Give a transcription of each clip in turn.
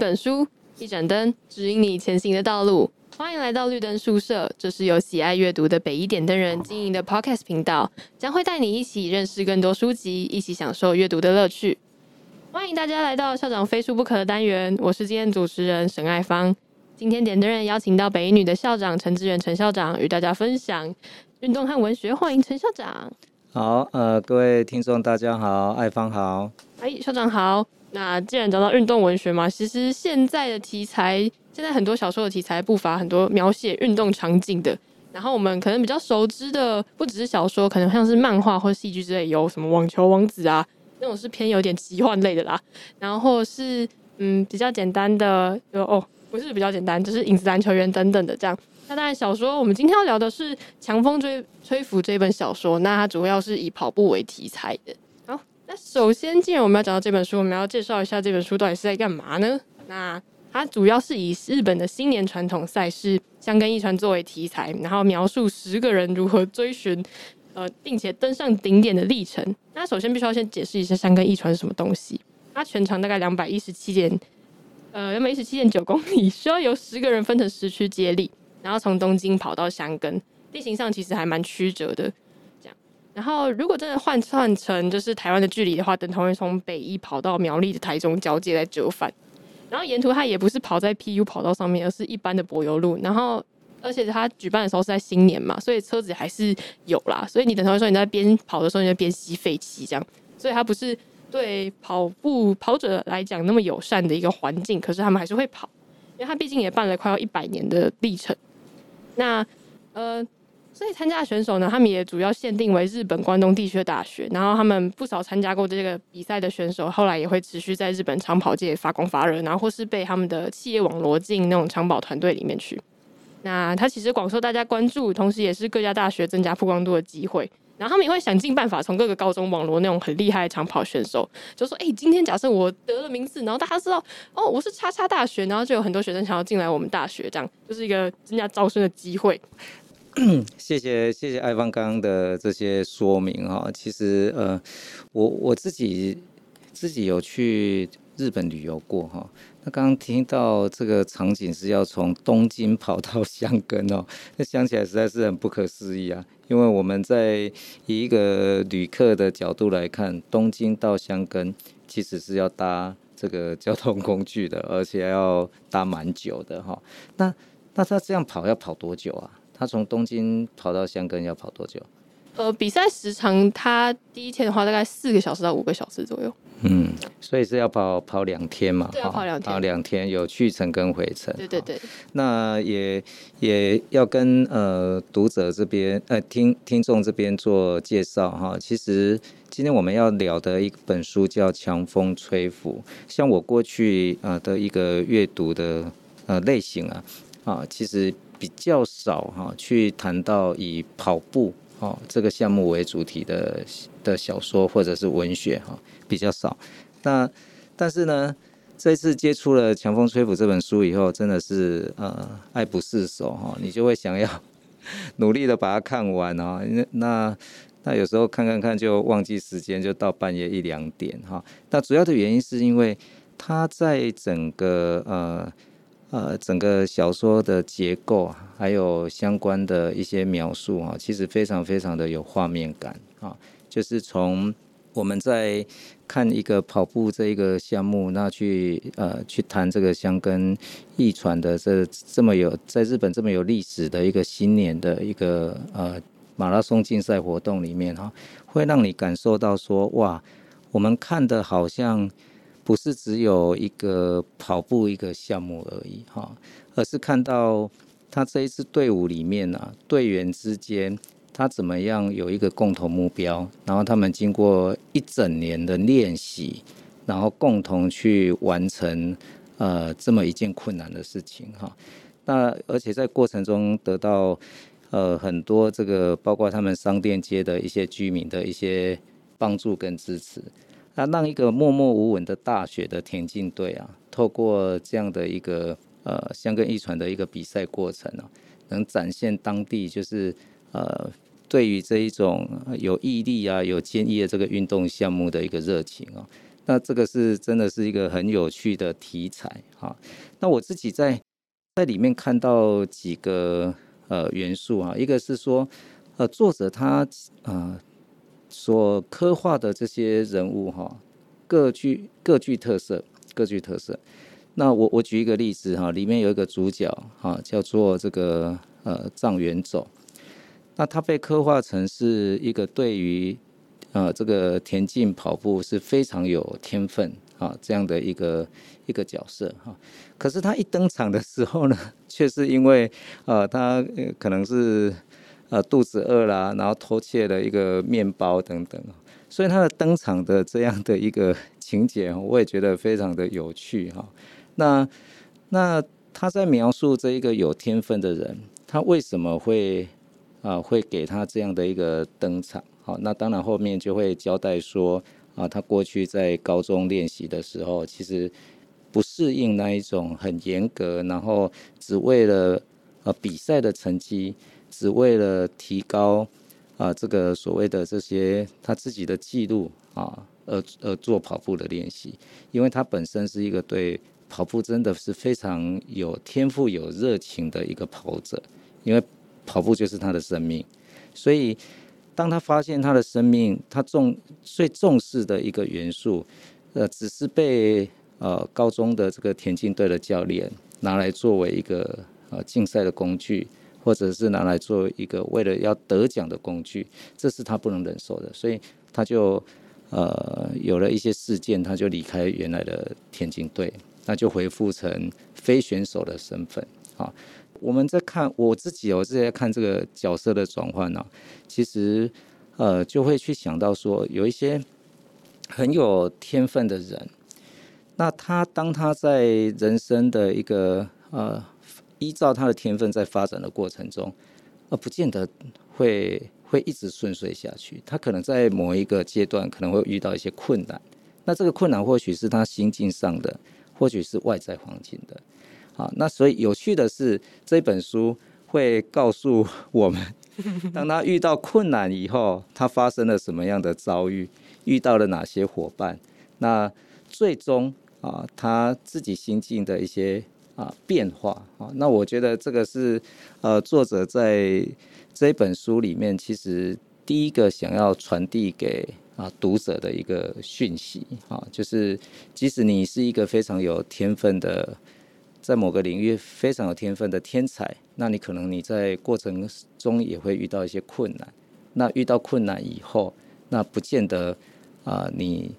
一本书，一盏灯，指引你前行的道路。欢迎来到绿灯宿舍，这是由喜爱阅读的北一点灯人经营的 Podcast 频道，将会带你一起认识更多书籍，一起享受阅读的乐趣。欢迎大家来到校长非书不可的单元，我是今天主持人沈爱芳。今天点灯人邀请到北一女的校长陈志远陈校长与大家分享运动和文学，欢迎陈校长。好，呃，各位听众大家好，爱芳好，哎，校长好。那既然讲到运动文学嘛，其实现在的题材，现在很多小说的题材不乏很多描写运动场景的。然后我们可能比较熟知的，不只是小说，可能像是漫画或戏剧之类，有什么网球王子啊，那种是偏有点奇幻类的啦。然后是嗯比较简单的，就哦不是比较简单，就是影子篮球员等等的这样。那当然小说，我们今天要聊的是《强风吹吹拂》这本小说，那它主要是以跑步为题材的。那首先，既然我们要讲到这本书，我们要介绍一下这本书到底是在干嘛呢？那它主要是以日本的新年传统赛事箱根驿传作为题材，然后描述十个人如何追寻呃，并且登上顶点的历程。那首先必须要先解释一下箱根驿传是什么东西。它全长大概两百一十七点呃两百一十七点九公里，需要由十个人分成十区接力，然后从东京跑到箱根，地形上其实还蛮曲折的。然后，如果真的换算成就是台湾的距离的话，等同于从北一跑到苗栗的台中交界再折返。然后沿途它也不是跑在 PU 跑道上面，而是一般的柏油路。然后，而且它举办的时候是在新年嘛，所以车子还是有啦。所以你等同于说你在边跑的时候，你就边吸废气这样。所以它不是对跑步跑者来讲那么友善的一个环境，可是他们还是会跑，因为它毕竟也办了快要一百年的历程。那呃。所以参加的选手呢，他们也主要限定为日本关东地区的大学，然后他们不少参加过这个比赛的选手，后来也会持续在日本长跑界发光发热，然后或是被他们的企业网罗进那种长跑团队里面去。那他其实广受大家关注，同时也是各家大学增加曝光度的机会。然后他们也会想尽办法从各个高中网罗那种很厉害的长跑选手，就说：“哎、今天假设我得了名次，然后大家知道哦，我是叉叉大学，然后就有很多学生想要进来我们大学，这样就是一个增加招生的机会。” 谢谢谢谢爱芳刚刚的这些说明哈，其实呃，我我自己自己有去日本旅游过哈，那刚刚听到这个场景是要从东京跑到箱根哦，那想起来实在是很不可思议啊，因为我们在以一个旅客的角度来看，东京到箱根其实是要搭这个交通工具的，而且要搭蛮久的哈，那那他这样跑要跑多久啊？他从东京跑到香根要跑多久？呃，比赛时长，他第一天的话大概四个小时到五个小时左右。嗯，所以是要跑跑两天嘛？对，要跑两天。跑两天，有去程跟回程。对对对。那也也要跟呃读者这边呃听听众这边做介绍哈。其实今天我们要聊的一本书叫《强风吹拂》，像我过去呃的一个阅读的呃类型啊啊，其实。比较少哈，去谈到以跑步哦这个项目为主题的的小说或者是文学哈，比较少。那但是呢，这次接触了《强风吹拂》这本书以后，真的是呃爱不释手哈，你就会想要 努力的把它看完啊。那那那有时候看看看就忘记时间，就到半夜一两点哈。那主要的原因是因为它在整个呃。呃，整个小说的结构还有相关的一些描述啊，其实非常非常的有画面感啊。就是从我们在看一个跑步这一个项目，那去呃去谈这个箱根驿传的这这么有在日本这么有历史的一个新年的一个呃马拉松竞赛活动里面哈，会让你感受到说哇，我们看的好像。不是只有一个跑步一个项目而已哈，而是看到他这一支队伍里面啊，队员之间他怎么样有一个共同目标，然后他们经过一整年的练习，然后共同去完成呃这么一件困难的事情哈。那而且在过程中得到呃很多这个包括他们商店街的一些居民的一些帮助跟支持。那让一个默默无闻的大学的田径队啊，透过这样的一个呃相跟一传的一个比赛过程啊，能展现当地就是呃对于这一种有毅力啊、有坚毅的这个运动项目的一个热情啊。那这个是真的是一个很有趣的题材哈。那我自己在在里面看到几个呃元素啊，一个是说呃作者他呃所刻画的这些人物哈，各具各具特色，各具特色。那我我举一个例子哈，里面有一个主角哈，叫做这个呃藏元走。那他被刻画成是一个对于呃这个田径跑步是非常有天分啊这样的一个一个角色哈。可是他一登场的时候呢，却是因为呃他可能是呃肚子饿啦，然后偷窃了一个面包等等，所以他的登场的这样的一个情节，我也觉得非常的有趣哈。那那他在描述这一个有天分的人，他为什么会啊会给他这样的一个登场？好，那当然后面就会交代说啊，他过去在高中练习的时候，其实不适应那一种很严格，然后只为了呃比赛的成绩，只为了提高啊这个所谓的这些他自己的记录啊，而而做跑步的练习，因为他本身是一个对。跑步真的是非常有天赋、有热情的一个跑者，因为跑步就是他的生命。所以，当他发现他的生命，他重最重视的一个元素，呃，只是被呃高中的这个田径队的教练拿来作为一个呃竞赛的工具，或者是拿来做一个为了要得奖的工具，这是他不能忍受的。所以，他就呃有了一些事件，他就离开原来的田径队。那就回复成非选手的身份啊！我们在看我自己，我自己在看这个角色的转换呢，其实呃就会去想到说，有一些很有天分的人，那他当他在人生的一个呃依照他的天分在发展的过程中，呃不见得会会一直顺遂下去，他可能在某一个阶段可能会遇到一些困难，那这个困难或许是他心境上的。或许是外在环境的，好，那所以有趣的是，这本书会告诉我们，当他遇到困难以后，他发生了什么样的遭遇，遇到了哪些伙伴，那最终啊，他自己心境的一些啊变化啊，那我觉得这个是呃，作者在这本书里面，其实第一个想要传递给。啊，读者的一个讯息啊，就是即使你是一个非常有天分的，在某个领域非常有天分的天才，那你可能你在过程中也会遇到一些困难。那遇到困难以后，那不见得啊，你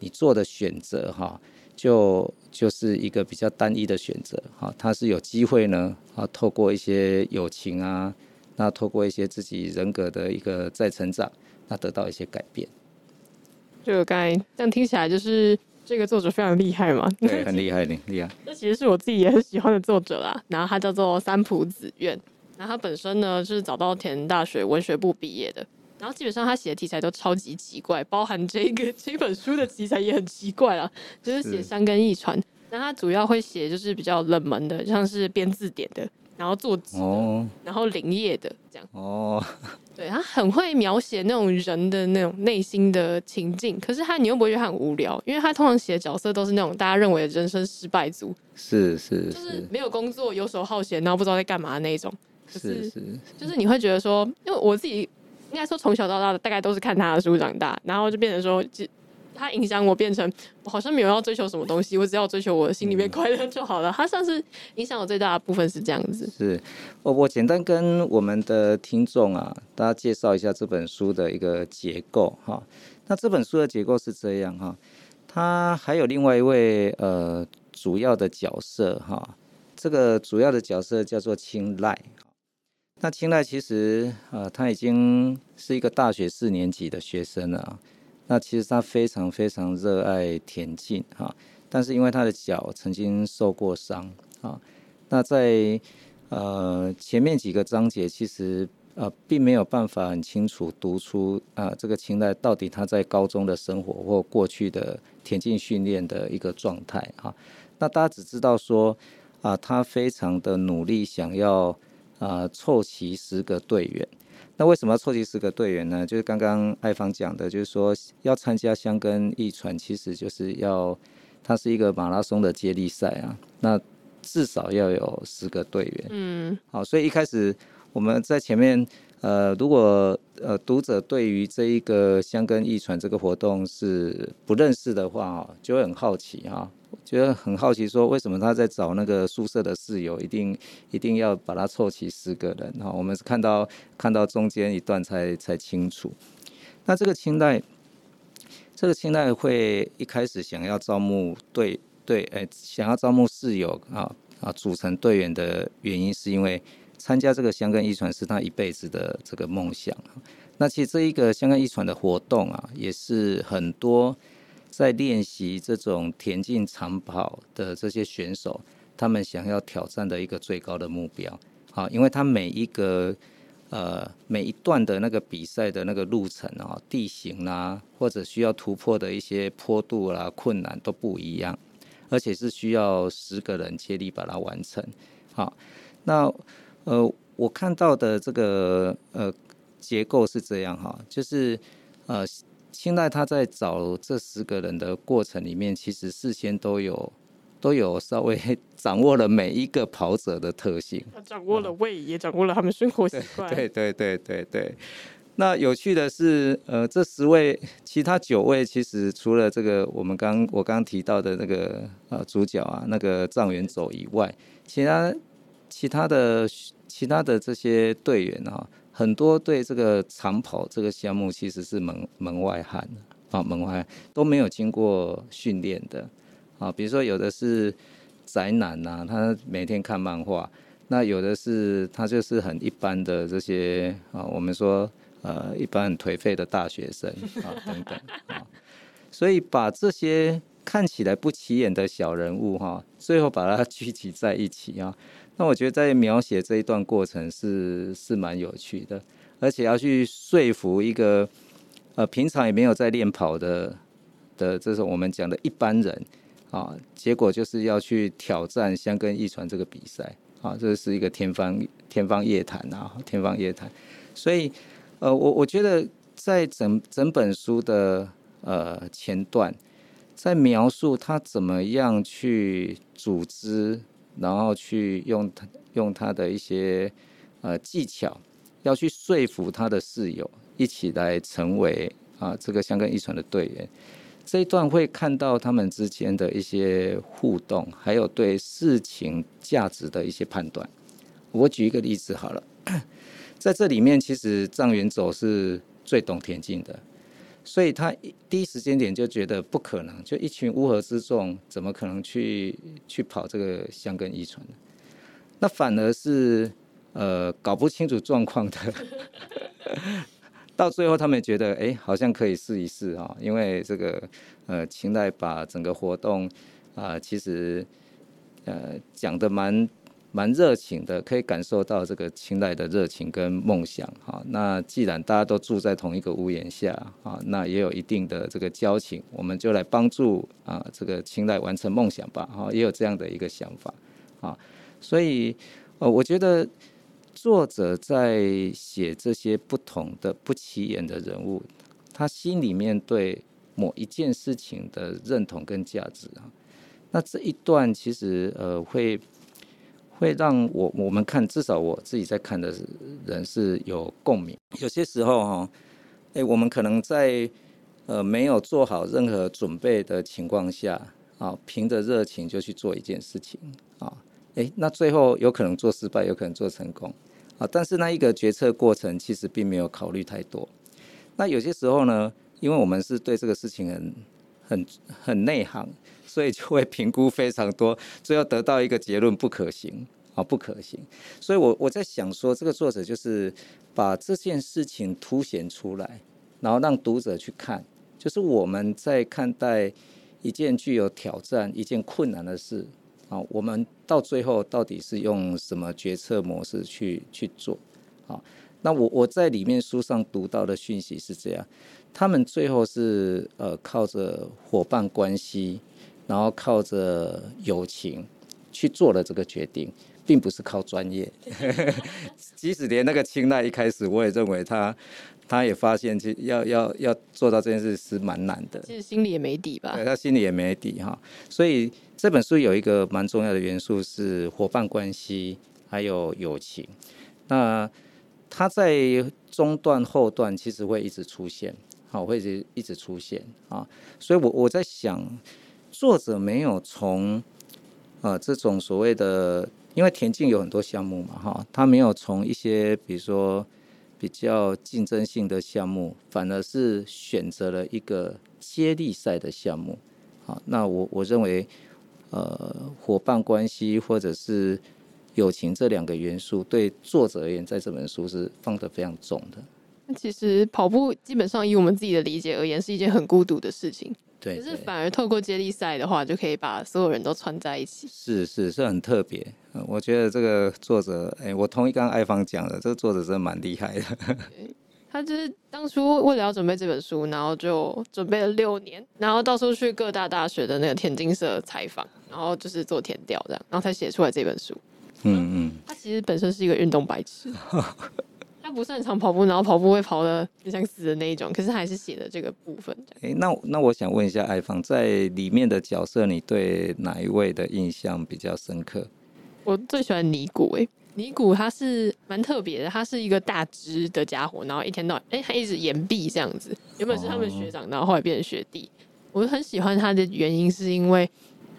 你做的选择哈，就就是一个比较单一的选择哈，他是有机会呢啊，透过一些友情啊，那透过一些自己人格的一个再成长，那得到一些改变。就刚才这样听起来，就是这个作者非常厉害嘛？对，很厉害的，厉害。这其实是我自己也很喜欢的作者啦。然后他叫做三浦子苑，然后他本身呢是早稻田大学文学部毕业的。然后基本上他写的题材都超级奇怪，包含这个这本书的题材也很奇怪啦，就是写山根一传。那他主要会写就是比较冷门的，像是编字典的。然后做哦，然后林业的这样哦，对，他很会描写那种人的那种内心的情境，可是他你又不会觉得他很无聊，因为他通常写的角色都是那种大家认为的人生失败组，是是是，就是没有工作、游手好闲，然后不知道在干嘛的那种，是是，就是你会觉得说，因为我自己应该说从小到大的大概都是看他的书长大，然后就变成说。他影响我变成我好像没有要追求什么东西，我只要追求我的心里面快乐就好了。他算是影响我最大的部分是这样子。是，我我简单跟我们的听众啊，大家介绍一下这本书的一个结构哈。那这本书的结构是这样哈，他还有另外一位呃主要的角色哈，这个主要的角色叫做青睐。那青睐其实呃他已经是一个大学四年级的学生了。那其实他非常非常热爱田径哈，但是因为他的脚曾经受过伤啊，那在呃前面几个章节其实呃并没有办法很清楚读出啊这个青睐到底他在高中的生活或过去的田径训练的一个状态哈，那大家只知道说啊他非常的努力想要啊凑齐十个队员。那为什么要凑齐十个队员呢？就是刚刚艾芳讲的，就是说要参加箱根驿传，其实就是要它是一个马拉松的接力赛啊。那至少要有十个队员。嗯，好，所以一开始我们在前面，呃，如果呃读者对于这一个箱根驿传这个活动是不认识的话，就会很好奇哈。觉得很好奇，说为什么他在找那个宿舍的室友，一定一定要把他凑齐十个人哈？我们是看到看到中间一段才才清楚。那这个清代，这个清代会一开始想要招募队队，哎、想要招募室友啊啊组成队员的原因，是因为参加这个香根一传是他一辈子的这个梦想。那其实这一个香根一传的活动啊，也是很多。在练习这种田径长跑的这些选手，他们想要挑战的一个最高的目标，好，因为他每一个呃每一段的那个比赛的那个路程啊、地形啊，或者需要突破的一些坡度啦、困难都不一样，而且是需要十个人接力把它完成。好，那呃我看到的这个呃结构是这样哈，就是呃。清代他在找这十个人的过程里面，其实事先都有都有稍微 掌握了每一个跑者的特性。他掌握了胃，也掌握了他们生活习惯。对对对对对。那有趣的是，呃，这十位其他九位，其实除了这个我们刚我刚刚提到的那个呃主角啊，那个藏元走以外，其他其他的其他的这些队员啊。很多对这个长跑这个项目其实是门门外汉啊，门外都没有经过训练的啊。比如说有的是宅男呐、啊，他每天看漫画；那有的是他就是很一般的这些啊，我们说呃一般很颓废的大学生啊等等啊。所以把这些看起来不起眼的小人物哈、最后把它聚集在一起啊。那我觉得在描写这一段过程是是蛮有趣的，而且要去说服一个呃平常也没有在练跑的的这种我们讲的一般人啊，结果就是要去挑战香根一传这个比赛啊，这是一个天方天方夜谭啊，天方夜谭。所以呃我我觉得在整整本书的呃前段，在描述他怎么样去组织。然后去用他用他的一些呃技巧，要去说服他的室友一起来成为啊这个香根驿传的队员。这一段会看到他们之间的一些互动，还有对事情价值的一些判断。我举一个例子好了，在这里面其实藏元走是最懂田径的。所以他第一时间点就觉得不可能，就一群乌合之众，怎么可能去去跑这个香根遗传？那反而是呃搞不清楚状况的，到最后他们觉得哎、好像可以试一试啊，因为这个呃清代把整个活动啊、其实呃讲得蛮。蛮热情的，可以感受到这个清代的热情跟梦想哈。那既然大家都住在同一个屋檐下啊，那也有一定的这个交情，我们就来帮助啊这个清代完成梦想吧哈。也有这样的一个想法啊。所以呃，我觉得作者在写这些不同的不起眼的人物，他心里面对某一件事情的认同跟价值啊，那这一段其实呃会。会让我我们看，至少我自己在看的人是有共鸣。有些时候哈，哎，我们可能在呃没有做好任何准备的情况下啊，凭着热情就去做一件事情啊，哎，那最后有可能做失败，有可能做成功啊。但是那一个决策过程其实并没有考虑太多。那有些时候呢，因为我们是对这个事情很很很内行。所以就会评估非常多，最后得到一个结论不可行啊，不可行。所以我我在想说，这个作者就是把这件事情凸显出来，然后让读者去看，就是我们在看待一件具有挑战、一件困难的事啊，我们到最后到底是用什么决策模式去去做啊？那我我在里面书上读到的讯息是这样，他们最后是呃靠着伙伴关系。然后靠着友情去做了这个决定，并不是靠专业，即使连那个青睐一开始我也认为他，他也发现其实要要要做到这件事是蛮难的，其实心里也没底吧？对，他心里也没底哈。所以这本书有一个蛮重要的元素是伙伴关系，还有友情。那他在中段后段其实会一直出现，好，会一直一直出现啊。所以我我在想，作者没有从啊这种所谓的。因为田径有很多项目嘛，哈，他没有从一些比如说比较竞争性的项目，反而是选择了一个接力赛的项目，好，那我我认为，呃，伙伴关系或者是友情这两个元素，对作者而言，在这本书是放得非常重的。那其实跑步基本上以我们自己的理解而言，是一件很孤独的事情。对，可是反而透过接力赛的话，就可以把所有人都串在一起。是是是很特别，我觉得这个作者，哎，我同意刚刚爱芳讲的，这个作者真的蛮厉害的。他就是当初为了要准备这本书，然后就准备了六年，然后到处去各大大学的那个田径社采访，然后就是做田调这样，然后才写出来这本书。嗯嗯，他其实本身是一个运动白痴。他不擅长跑步，然后跑步会跑的就像死的那一种，可是还是写的这个部分。哎、欸，那那我想问一下艾芳，在里面的角色，你对哪一位的印象比较深刻？我最喜欢尼古，哎，尼古他是蛮特别的，他是一个大只的家伙，然后一天到晚，哎、欸，他一直延毕这样子，原本是他们学长，然后后来变成学弟。我很喜欢他的原因是因为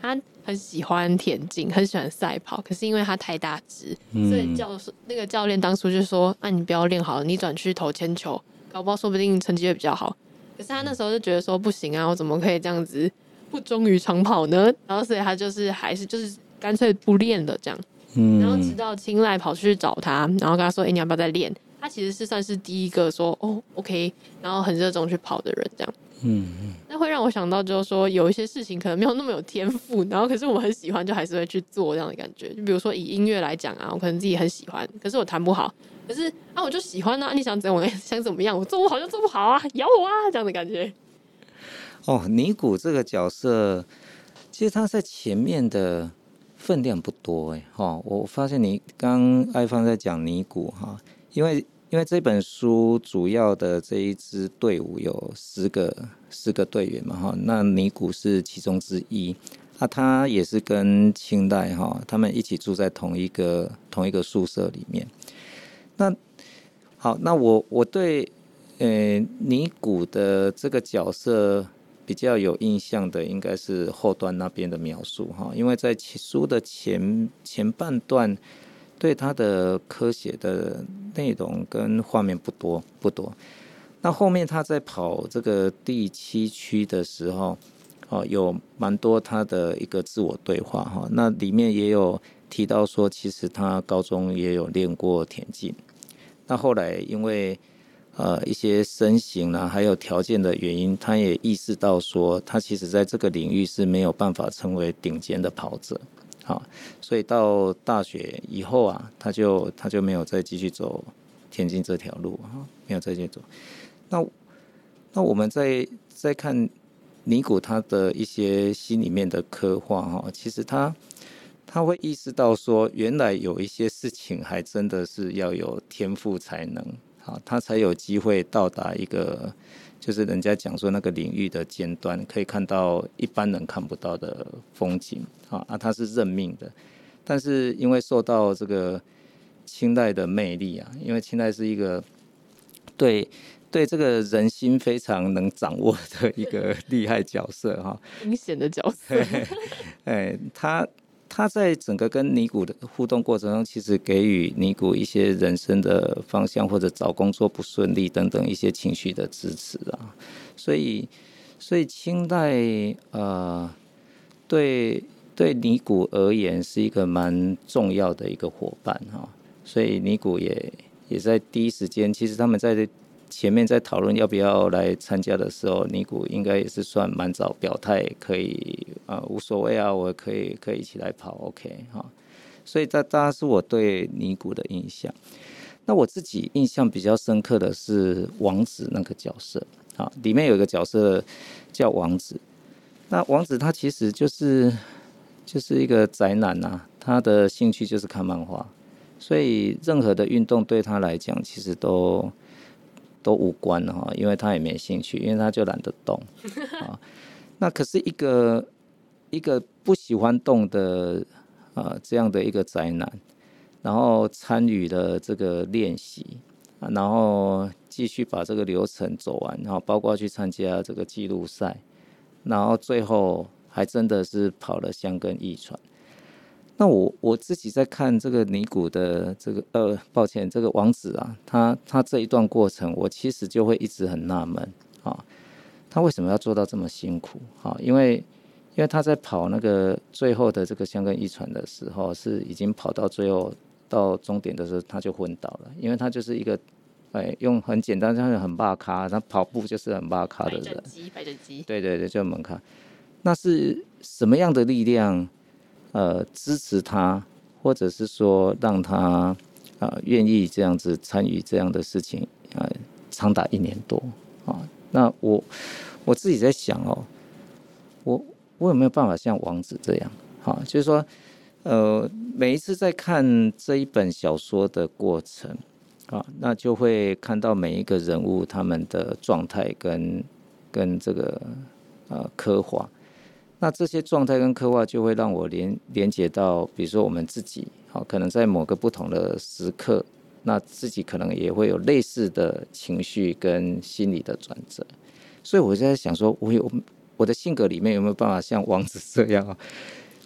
他。很喜欢田径，很喜欢赛跑，可是因为他太大只，嗯、所以教那个教练当初就说：“那、啊、你不要练好了，你转去投铅球，搞不好说不定成绩会比较好。”可是他那时候就觉得说：“不行啊，我怎么可以这样子不忠于长跑呢？”然后所以他就是还是就是干脆不练了这样。嗯、然后直到青睐跑去找他，然后跟他说：“哎、欸，你要不要再练？”他其实是算是第一个说：“哦，OK。”然后很热衷去跑的人这样。嗯嗯，会让我想到，就是说有一些事情可能没有那么有天赋，然后可是我很喜欢，就还是会去做这样的感觉。就比如说以音乐来讲啊，我可能自己很喜欢，可是我弹不好，可是啊我就喜欢啊，你想怎样？想怎么样？我做不好就做不好啊，咬我啊这样的感觉。哦，尼古这个角色，其实他在前面的分量不多哎哈。我发现你刚爱芳在讲尼古哈，因为。因为这本书主要的这一支队伍有十个十个队员嘛哈，那尼古是其中之一，啊，他也是跟清代哈他们一起住在同一个同一个宿舍里面。那好，那我我对呃尼古的这个角色比较有印象的，应该是后端那边的描述哈，因为在书的前前半段。对他的科学的内容跟画面不多不多，那后面他在跑这个第七区的时候，哦，有蛮多他的一个自我对话哈。那里面也有提到说，其实他高中也有练过田径，那后来因为呃一些身形啊还有条件的原因，他也意识到说，他其实在这个领域是没有办法成为顶尖的跑者。好，所以到大学以后啊，他就他就没有再继续走田径这条路啊，没有再继续走。那那我们再再看尼古他的一些心里面的刻画哈，其实他他会意识到说，原来有一些事情还真的是要有天赋才能，啊，他才有机会到达一个。就是人家讲说那个领域的尖端，可以看到一般人看不到的风景啊啊，他是认命的，但是因为受到这个清代的魅力啊，因为清代是一个对对这个人心非常能掌握的一个 厉害角色哈，阴险的角色，哎，他。他在整个跟尼古的互动过程中，其实给予尼古一些人生的方向，或者找工作不顺利等等一些情绪的支持啊。所以，所以清代呃，对对尼古而言是一个蛮重要的一个伙伴哈。所以尼古也也在第一时间，其实他们在。前面在讨论要不要来参加的时候，尼古应该也是算蛮早表态，可以啊、呃，无所谓啊，我可以可以一起来跑，OK 哈。所以这当然是我对尼古的印象。那我自己印象比较深刻的是王子那个角色啊，里面有一个角色叫王子。那王子他其实就是就是一个宅男呐、啊，他的兴趣就是看漫画，所以任何的运动对他来讲其实都都无关哈，因为他也没兴趣，因为他就懒得动 啊。那可是一个一个不喜欢动的啊这样的一个宅男，然后参与了这个练习，然后继续把这个流程走完，然后包括去参加这个记录赛，然后最后还真的是跑了香根一传。那我我自己在看这个尼古的这个呃，抱歉，这个王子啊，他他这一段过程，我其实就会一直很纳闷啊，他为什么要做到这么辛苦啊？因为因为他在跑那个最后的这个香根一传的时候，是已经跑到最后到终点的时候，他就昏倒了，因为他就是一个哎，用很简单，他很霸咖，他跑步就是很霸咖的人，对对对，就门槛。那是什么样的力量？呃，支持他，或者是说让他啊、愿意这样子参与这样的事情，呃，长达一年多啊。那我我自己在想哦，我我有没有办法像王子这样？哈，就是说，呃，每一次在看这一本小说的过程啊，那就会看到每一个人物他们的状态跟跟这个呃刻画。那这些状态跟刻画就会让我连连接到，比如说我们自己，好，可能在某个不同的时刻，那自己可能也会有类似的情绪跟心理的转折。所以我就在想说，我有我的性格里面有没有办法像王子这样啊，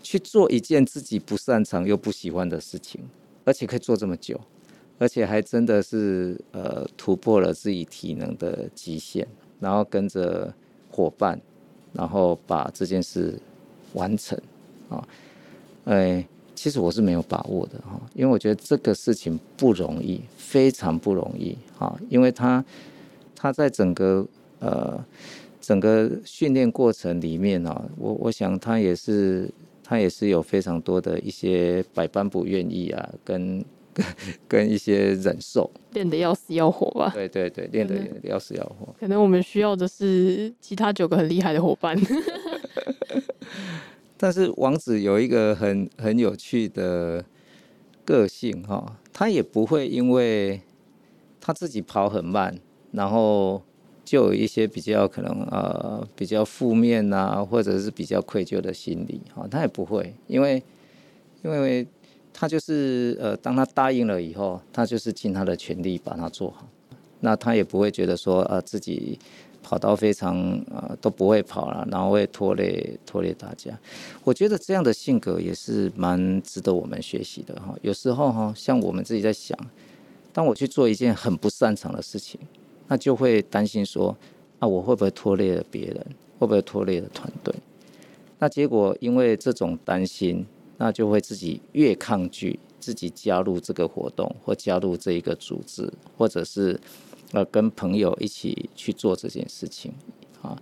去做一件自己不擅长又不喜欢的事情，而且可以做这么久，而且还真的是呃突破了自己体能的极限，然后跟着伙伴。然后把这件事完成啊，哎，其实我是没有把握的哈，因为我觉得这个事情不容易，非常不容易啊，因为他他在整个呃整个训练过程里面呢，我我想他也是他也是有非常多的一些百般不愿意啊，跟。跟一些忍受，练得要死要活吧？对对对，练得要死要活。可能我们需要的是其他九个很厉害的伙伴。但是王子有一个很很有趣的个性哈，他也不会因为他自己跑很慢，然后就有一些比较可能呃比较负面啊，或者是比较愧疚的心理哈，他也不会，因为因为。他就是呃，当他答应了以后，他就是尽他的全力把它做好。那他也不会觉得说啊、自己跑到非常啊、呃、都不会跑了，然后会拖累拖累大家。我觉得这样的性格也是蛮值得我们学习的哈。有时候哈，像我们自己在想，当我去做一件很不擅长的事情，那就会担心说啊，我会不会拖累了别人，会不会拖累了团队？那结果因为这种担心。那就会自己越抗拒自己加入这个活动，或加入这一个组织，或者是呃跟朋友一起去做这件事情啊。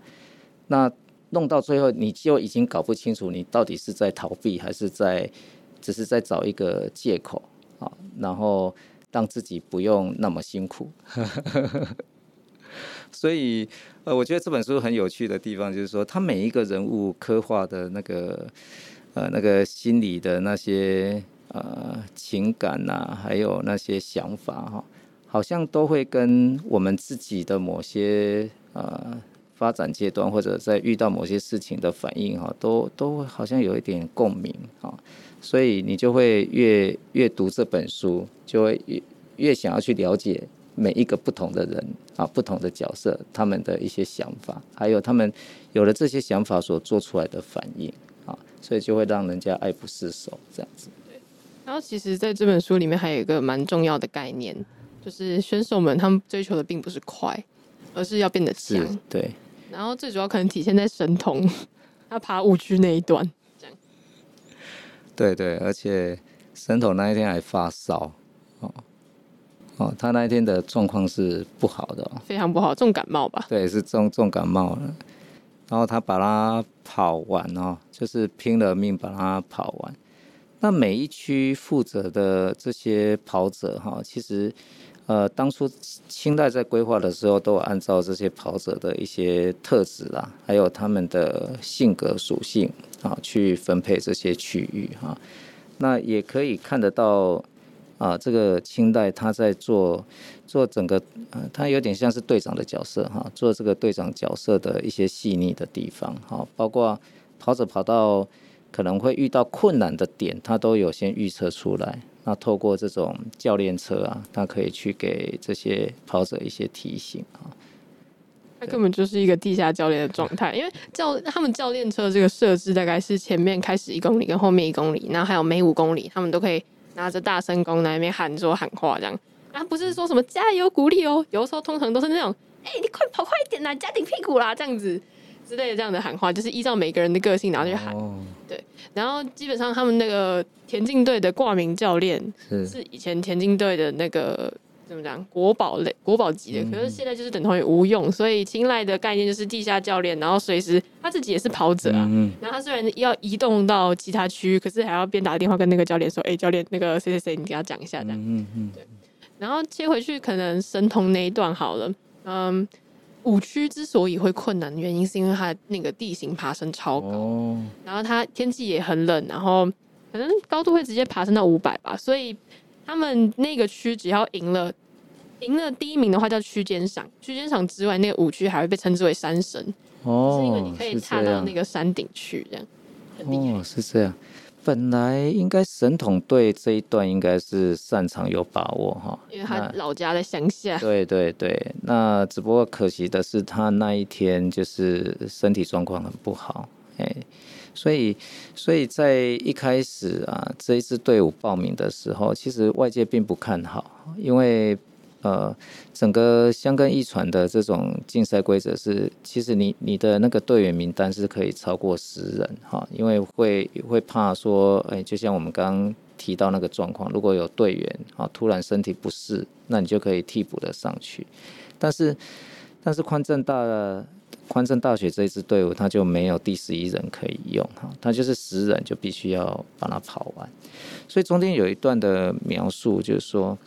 那弄到最后，你就已经搞不清楚你到底是在逃避，还是在只是在找一个借口啊，然后让自己不用那么辛苦。所以呃，我觉得这本书很有趣的地方就是说，他每一个人物刻画的那个。呃，那个心里的那些呃情感呐、还有那些想法哈，好像都会跟我们自己的某些呃发展阶段，或者在遇到某些事情的反应哈，都都好像有一点共鸣啊，所以你就会越越读这本书，就会越越想要去了解每一个不同的人啊，不同的角色，他们的一些想法，还有他们有了这些想法所做出来的反应。所以就会让人家爱不释手，这样子。对。然后其实在这本书里面还有一个蛮重要的概念，就是选手们他们追求的并不是快，而是要变得强。对。然后最主要可能体现在神童他爬五区那一段。这样。对对，而且神童那一天还发烧哦哦，他那一天的状况是不好的哦，非常不好，重感冒吧？对，是重重感冒了。然后他把它跑完哦，就是拼了命把它跑完。那每一区负责的这些跑者哈，其实呃当初清代在规划的时候，都有按照这些跑者的一些特质啦，还有他们的性格属性啊，去分配这些区域哈。那也可以看得到啊，这个清代他在做做整个，呃，他有点像是队长的角色哈，做这个队长角色的一些细腻的地方，哈，包括跑者跑到可能会遇到困难的点，他都有先预测出来。那透过这种教练车啊，他可以去给这些跑者一些提醒啊。他根本就是一个地下教练的状态，因为教他们教练车这个设置大概是前面开始一公里跟后面一公里，然后还有每五公里他们都可以拿着大声公在那边喊说喊话这样，然后不是说什么加油鼓励哦，有的时候通常都是那种哎、欸、你快跑快一点啦，加紧屁股啦这样子之类的这样的喊话，就是依照每个人的个性然后去喊，对，然后基本上他们那个田径队的挂名教练是以前田径队的那个。怎么讲？国宝类、国宝级的，可是现在就是等同于无用。所以青睐的概念就是地下教练，然后随时他自己也是跑者啊。然后他虽然要移动到其他区域，可是还要边打电话跟那个教练说：“哎，教练，那个谁谁谁，你给他讲一下。”这样。嗯嗯。对。然后切回去，可能神童那一段好了。嗯，五区之所以会困难的原因，是因为它那个地形爬升超高，哦、然后它天气也很冷，然后可能高度会直接爬升到五百吧，所以。他们那个区只要赢了，赢了第一名的话叫区间赏，区间赏之外，那个五区还会被称之为山神，哦，是因为你可以踏到那个山顶去，这样。哦，是这样。本来应该神统队这一段应该是擅长有把握哈，因为他老家在乡下。对对对，那只不过可惜的是他那一天就是身体状况很不好，哎。所以，所以在一开始啊，这一支队伍报名的时候，其实外界并不看好，因为呃，整个箱根一传的这种竞赛规则是，其实你你的那个队员名单是可以超过十人哈，因为会会怕说，哎，就像我们刚刚提到那个状况，如果有队员啊突然身体不适，那你就可以替补的上去，但是但是宽正大。宽政大学这一支队伍，他就没有第十一人可以用哈，他就是十人就必须要把它跑完。所以中间有一段的描述，就是说，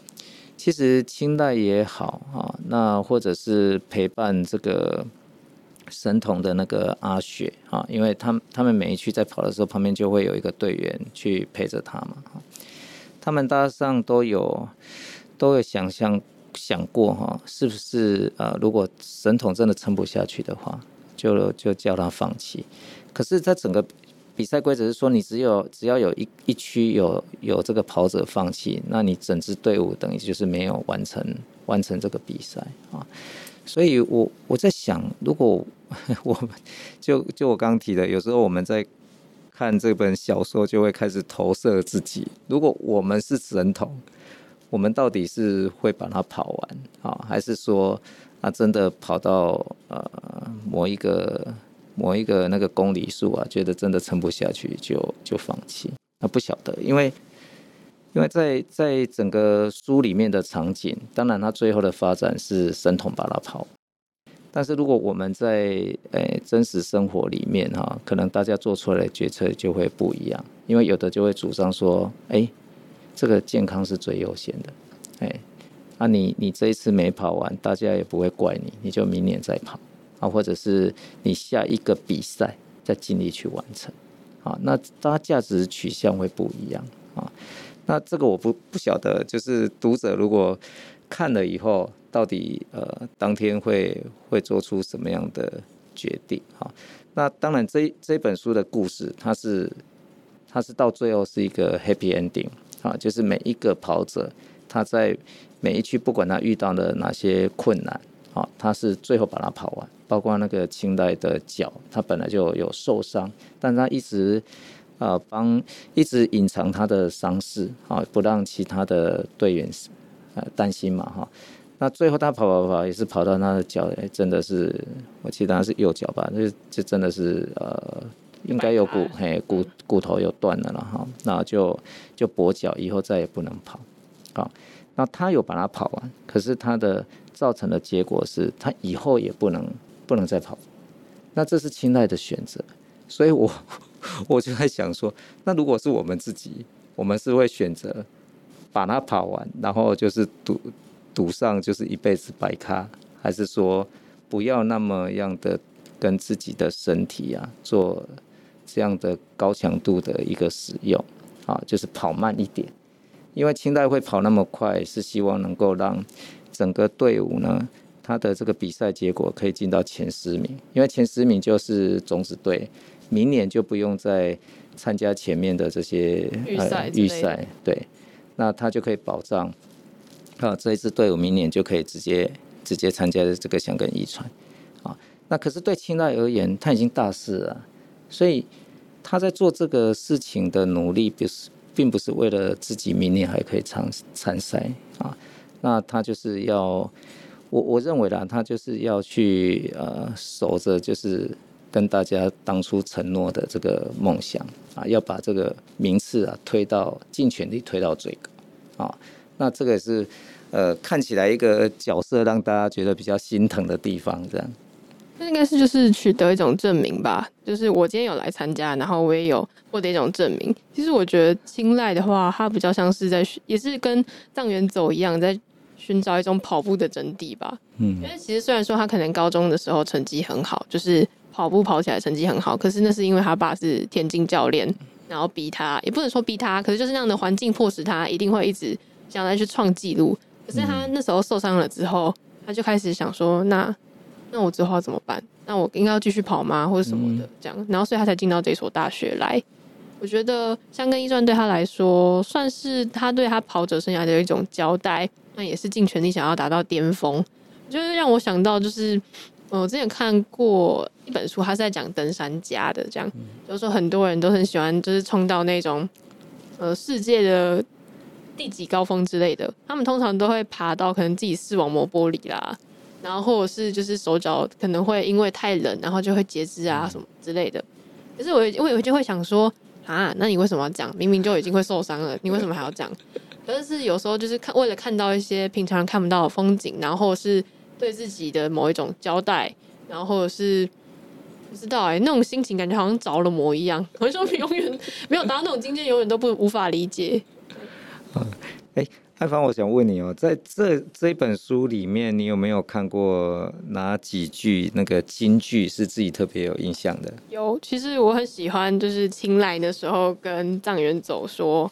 其实清代也好啊，那或者是陪伴这个神童的那个阿雪啊，因为他们他们每一区在跑的时候，旁边就会有一个队员去陪着他嘛。他们大上都有都有想象。想过哈，是不是呃，如果神童真的撑不下去的话，就就叫他放弃。可是他整个比赛规则是说，你只有只要有一一区有有这个跑者放弃，那你整支队伍等于就是没有完成完成这个比赛啊。所以我我在想，如果 我们就就我刚刚提的，有时候我们在看这本小说，就会开始投射自己。如果我们是神童。我们到底是会把它跑完啊，还是说啊，真的跑到呃某一个某一个那个公里数啊，觉得真的撑不下去就就放弃？那不晓得，因为因为在在整个书里面的场景，当然它最后的发展是神童把它跑，但是如果我们在诶、真实生活里面哈、可能大家做出来的决策就会不一样，因为有的就会主张说，哎、这个健康是最优先的，哎，啊你，你这一次没跑完，大家也不会怪你，你就明年再跑啊，或者是你下一个比赛再尽力去完成，啊，那大家价值取向会不一样啊。那这个我不不晓得，就是读者如果看了以后，到底呃当天会会做出什么样的决定啊？那当然这这本书的故事，它是它是到最后是一个 happy ending。啊，就是每一个跑者，他在每一区，不管他遇到了哪些困难，啊，他是最后把它跑完。包括那个清代的脚，他本来就有受伤，但他一直啊帮，一直隐藏他的伤势，啊，不让其他的队员呃担心嘛，哈。那最后他跑跑跑，也是跑到他的脚，哎，真的是，我记得他是右脚吧，就就真的是呃。应该有骨，嘿，骨骨头有断了了哈，那就就跛脚，以后再也不能跑。好，那他有把它跑完，可是他的造成的结果是他以后也不能不能再跑。那这是清代的选择，所以我 我就在想说，那如果是我们自己，我们是会选择把它跑完，然后就是赌赌上就是一辈子白咖，还是说不要那么样的跟自己的身体啊做。这样的高强度的一个使用，啊，就是跑慢一点，因为清代会跑那么快，是希望能够让整个队伍呢，他的这个比赛结果可以进到前十名，因为前十名就是种子队，明年就不用再参加前面的这些预赛预赛，对，那他就可以保障啊，这一支队伍明年就可以直接直接参加这个香港一传啊。那可是对青代而言，他已经大四了，所以他在做这个事情的努力，不是并不是为了自己明年还可以参参赛啊。那他就是要，我我认为啦，他就是要去呃守着，就是跟大家当初承诺的这个梦想啊，要把这个名次啊推到尽全力推到最高啊。那这个也是呃看起来一个角色让大家觉得比较心疼的地方，这样。那应该是就是取得一种证明吧，就是我今天有来参加，然后我也有获得一种证明。其实我觉得青睐的话，它比较像是在，也是跟藏原走一样，在寻找一种跑步的真谛吧。嗯，因为其实虽然说他可能高中的时候成绩很好，就是跑步跑起来成绩很好，可是那是因为他爸是田径教练，然后逼他，也不能说逼他，可是就是那样的环境迫使他一定会一直想来去创纪录。可是他那时候受伤了之后，他就开始想说那。那我之后要怎么办？那我应该要继续跑吗，或者什么的这样？然后所以他才进到这所大学来。我觉得香根一传对他来说，算是他对他跑者生涯的一种交代。那也是尽全力想要达到巅峰。就是让我想到，就是我之前看过一本书，他是在讲登山家的，这样就是说很多人都很喜欢，就是冲到那种呃世界的第几高峰之类的。他们通常都会爬到可能自己视网膜玻璃啦。然后或者是就是手脚可能会因为太冷，然后就会截肢啊什么之类的。可是我我有就会想说啊，那你为什么要这样？明明就已经会受伤了，你为什么还要这样？可是有时候就是看为了看到一些平常人看不到的风景，然后是对自己的某一种交代，然后或者是不知道哎、欸，那种心情感觉好像着了魔一样。我说永远没有达到那种境界，永远都不无法理解。嗯，哎。艾芳，我想问你哦，在这这一本书里面，你有没有看过哪几句那个金句是自己特别有印象的？有，其实我很喜欢，就是青睐的时候跟藏原走说，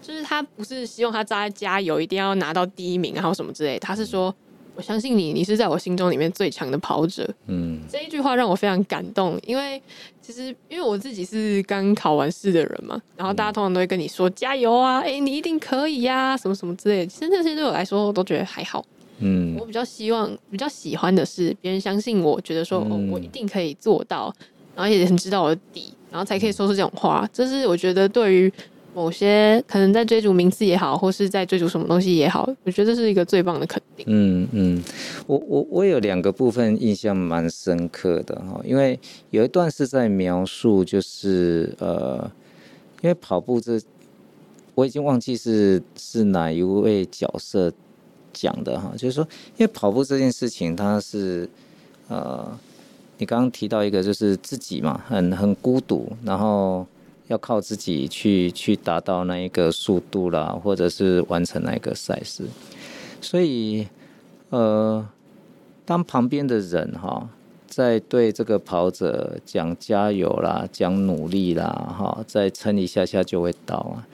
就是他不是希望他在加油，一定要拿到第一名，然后什么之类，他是说。我相信你，你是在我心中里面最强的跑者。嗯，这一句话让我非常感动，因为其实因为我自己是刚考完试的人嘛，然后大家通常都会跟你说加油啊，哎、欸，你一定可以呀、啊，什么什么之类的。其实那些对我来说，我都觉得还好。嗯，我比较希望、比较喜欢的是别人相信我，觉得说、嗯、哦，我一定可以做到，然后也很知道我的底，然后才可以说出这种话。这是我觉得对于。某些可能在追逐名次也好，或是在追逐什么东西也好，我觉得这是一个最棒的肯定。嗯嗯，我我我有两个部分印象蛮深刻的哈，因为有一段是在描述，就是呃，因为跑步这我已经忘记是是哪一位角色讲的哈，就是说，因为跑步这件事情，它是呃，你刚刚提到一个就是自己嘛，很很孤独，然后。要靠自己去去达到那一个速度啦，或者是完成那一个赛事。所以，呃，当旁边的人哈，在对这个跑者讲加油啦、讲努力啦，哈，再撑一下下就会到啊。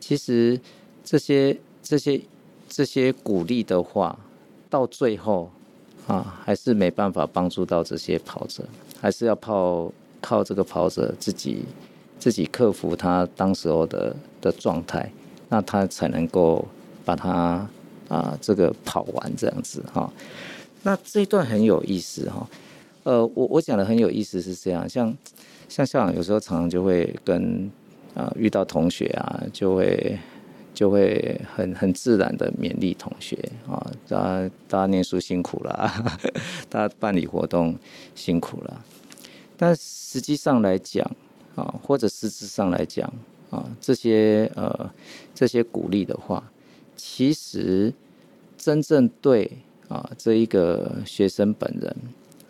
其实这些这些这些鼓励的话，到最后啊，还是没办法帮助到这些跑者，还是要靠靠这个跑者自己。自己克服他当时候的的状态，那他才能够把他啊、这个跑完这样子哈。那这一段很有意思哈。呃，我我讲的很有意思是这样，像像校长有时候常常就会跟啊、遇到同学啊，就会就会很很自然的勉励同学啊，大家大家念书辛苦了，大家办理活动辛苦了，但实际上来讲。啊，或者实质上来讲，啊，这些呃这些鼓励的话，其实真正对啊这一个学生本人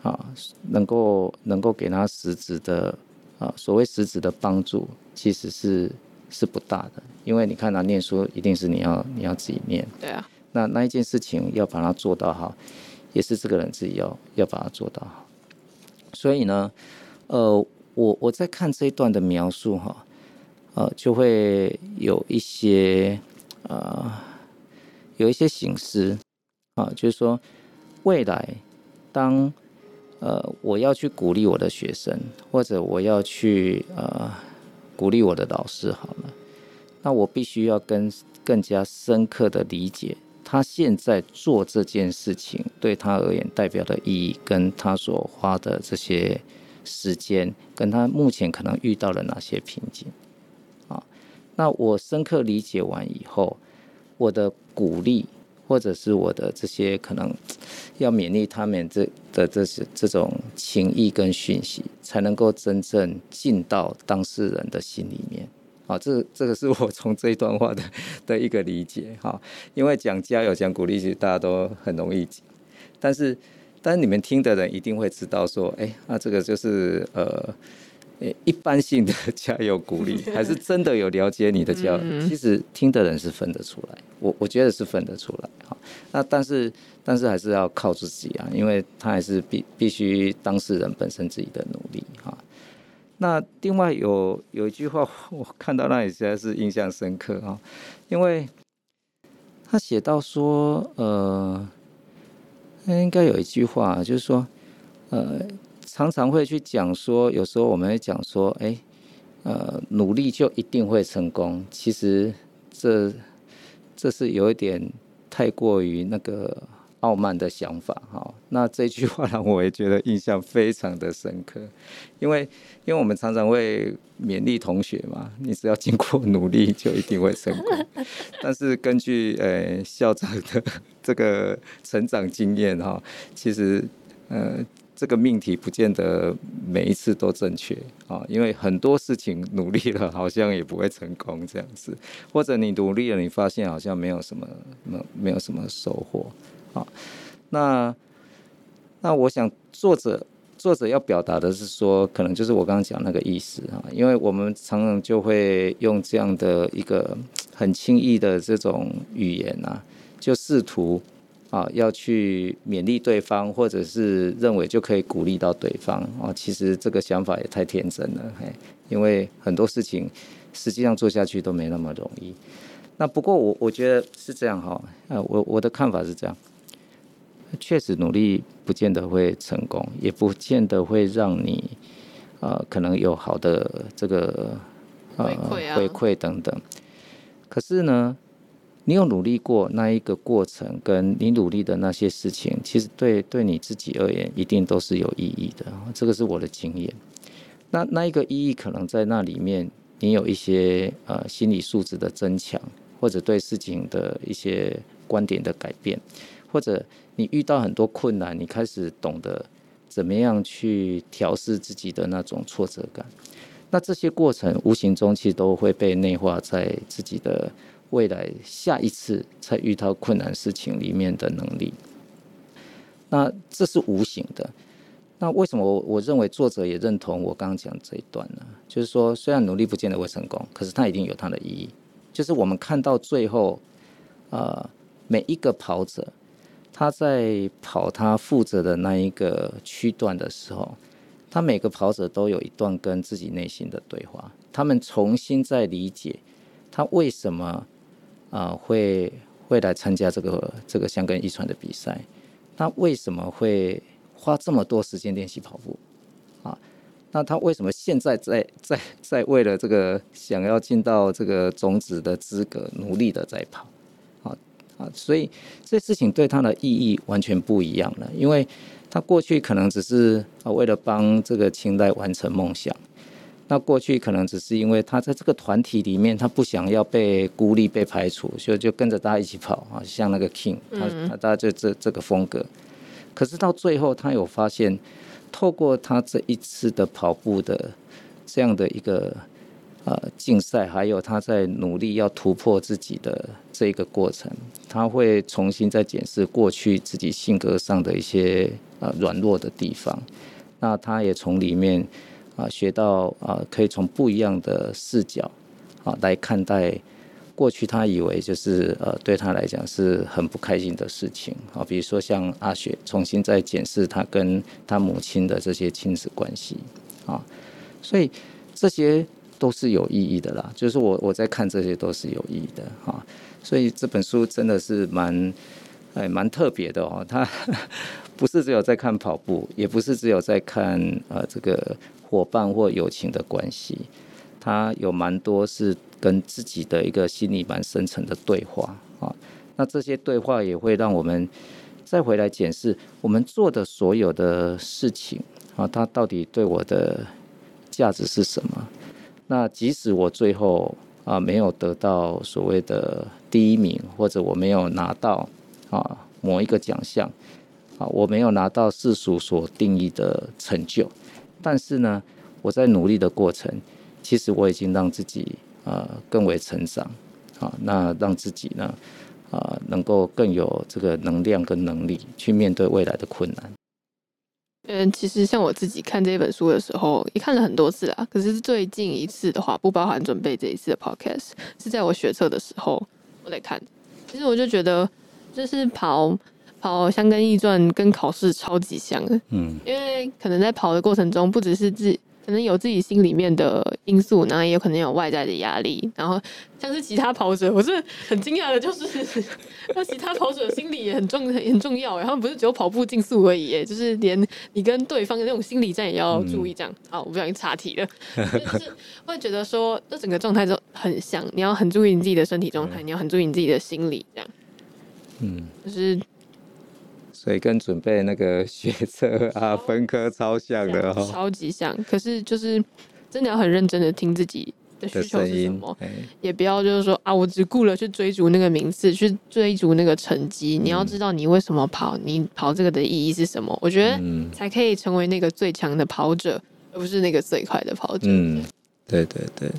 啊，能够能够给他实质的啊所谓实质的帮助，其实是是不大的，因为你看他念书一定是你要你要自己念，对啊，那那一件事情要把它做到好，也是这个人自己要要把它做到好，所以呢，呃。我我在看这一段的描述哈，呃，就会有一些呃，有一些省思啊，就是说未来当呃我要去鼓励我的学生，或者我要去呃鼓励我的老师，好了，那我必须要跟更加深刻的理解。他现在做这件事情对他而言代表的意义，跟他所花的这些时间，跟他目前可能遇到了哪些瓶颈啊？那我深刻理解完以后，我的鼓励或者是我的这些可能要勉励他们这的这些这种情谊跟讯息，才能够真正进到当事人的心里面。好，这这个是我从这一段话的 的一个理解哈，因为讲加油、讲鼓励，其实大家都很容易，但是，但是你们听的人一定会知道说，哎，那这个就是呃，一般性的加油鼓励，还是真的有了解你的加油？其实听的人是分得出来，我我觉得是分得出来哈。那但是但是还是要靠自己啊，因为他还是必必须当事人本身自己的努力哈。那另外有有一句话，我看到那里实在是印象深刻啊，因为他写到说，呃，那应该有一句话，就是说，呃，常常会去讲说，有时候我们会讲说，哎，呃，努力就一定会成功，其实这这是有一点太过于那个。傲慢的想法，哈，那这句话让我也觉得印象非常的深刻，因为因为我们常常会勉励同学嘛，你只要经过努力就一定会成功，但是根据呃校长的这个成长经验哈，其实呃这个命题不见得每一次都正确啊，因为很多事情努力了好像也不会成功这样子，或者你努力了你发现好像没有什么没没有什么收获。好，那那我想作者作者要表达的是说，可能就是我刚刚讲那个意思啊，因为我们常常就会用这样的一个很轻易的这种语言啊，就试图啊要去勉励对方，或者是认为就可以鼓励到对方啊。其实这个想法也太天真了，嘿，因为很多事情实际上做下去都没那么容易。那不过我我觉得是这样哈，呃，我我的看法是这样。确实努力不见得会成功，也不见得会让你呃可能有好的这个呃回馈、啊、回馈等等。可是呢，你有努力过那一个过程，跟你努力的那些事情，其实对对你自己而言，一定都是有意义的。这个是我的经验。那那一个意义可能在那里面，你有一些呃心理素质的增强，或者对事情的一些观点的改变，或者。你遇到很多困难，你开始懂得怎么样去调试自己的那种挫折感。那这些过程无形中其实都会被内化在自己的未来下一次再遇到困难事情里面的能力。那这是无形的。那为什么我我认为作者也认同我刚刚讲这一段呢？就是说，虽然努力不见得会成功，可是它一定有它的意义。就是我们看到最后，呃，每一个跑者。他在跑他负责的那一个区段的时候，他每个跑者都有一段跟自己内心的对话。他们重新在理解他为什么啊、会会来参加这个这个香根一传的比赛，他为什么会花这么多时间练习跑步啊？那他为什么现在在在在为了这个想要进到这个种子的资格努力的在跑？啊，所以这事情对他的意义完全不一样了，因为他过去可能只是啊为了帮这个清代完成梦想，那过去可能只是因为他在这个团体里面，他不想要被孤立、被排除，所以就跟着大家一起跑啊，像那个 King，他他大家就这这个风格。可是到最后，他有发现，透过他这一次的跑步的这样的一个。呃，竞赛还有他在努力要突破自己的这个过程，他会重新再检视过去自己性格上的一些呃软弱的地方。那他也从里面啊、学到啊、可以从不一样的视角啊、来看待过去他以为就是呃对他来讲是很不开心的事情啊、比如说像阿雪重新再检视他跟他母亲的这些亲子关系啊、所以这些。都是有意义的啦。就是我我在看这些都是有意义的哈，所以这本书真的是蛮哎蛮特别的哦。它 不是只有在看跑步，也不是只有在看呃这个伙伴或友情的关系，它有蛮多是跟自己的一个心理蛮深层的对话啊。那这些对话也会让我们再回来检视我们做的所有的事情啊，它到底对我的价值是什么？那即使我最后啊没有得到所谓的第一名，或者我没有拿到啊某一个奖项啊，我没有拿到世俗所定义的成就，但是呢，我在努力的过程，其实我已经让自己啊更为成长啊，那让自己呢啊能够更有这个能量跟能力去面对未来的困难。嗯，其实像我自己看这本书的时候，也看了很多次啊。可是最近一次的话，不包含准备这一次的 podcast，是在我学测的时候我在看。其实我就觉得，就是跑跑香根易传跟考试超级像的。嗯，因为可能在跑的过程中，不只是自可能有自己心里面的因素，然后也有可能有外在的压力，然后像是其他跑者，我是很惊讶的，就是 那其他跑者心理也很重很重要，然后不是只有跑步竞速而已，就是连你跟对方的那种心理战也要注意。这样，好，我不小心岔题了，就是会觉得说，这整个状态都很像，你要很注意你自己的身体状态，你要很注意你自己的心理，这样，嗯，就是。所以跟准备那个学测啊分科超像的哦，超级像。可是就是真的要很认真的听自己的需求是什么，也不要就是说啊，我只顾了去追逐那个名次，去追逐那个成绩。你要知道你为什么跑，你跑这个的意义是什么？我觉得才可以成为那个最强的跑者，而不是那个最快的跑者。嗯，对对对。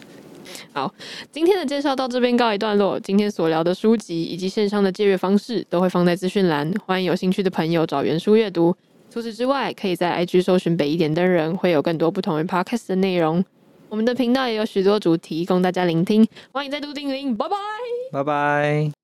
好，今天的介绍到这边告一段落。今天所聊的书籍以及线上的借阅方式都会放在资讯栏，欢迎有兴趣的朋友找原书阅读。除此之外，可以在 IG 搜寻北一点灯人，会有更多不同于 Podcast 的内容。我们的频道也有许多主题供大家聆听，欢迎再度订阅，拜拜，拜拜。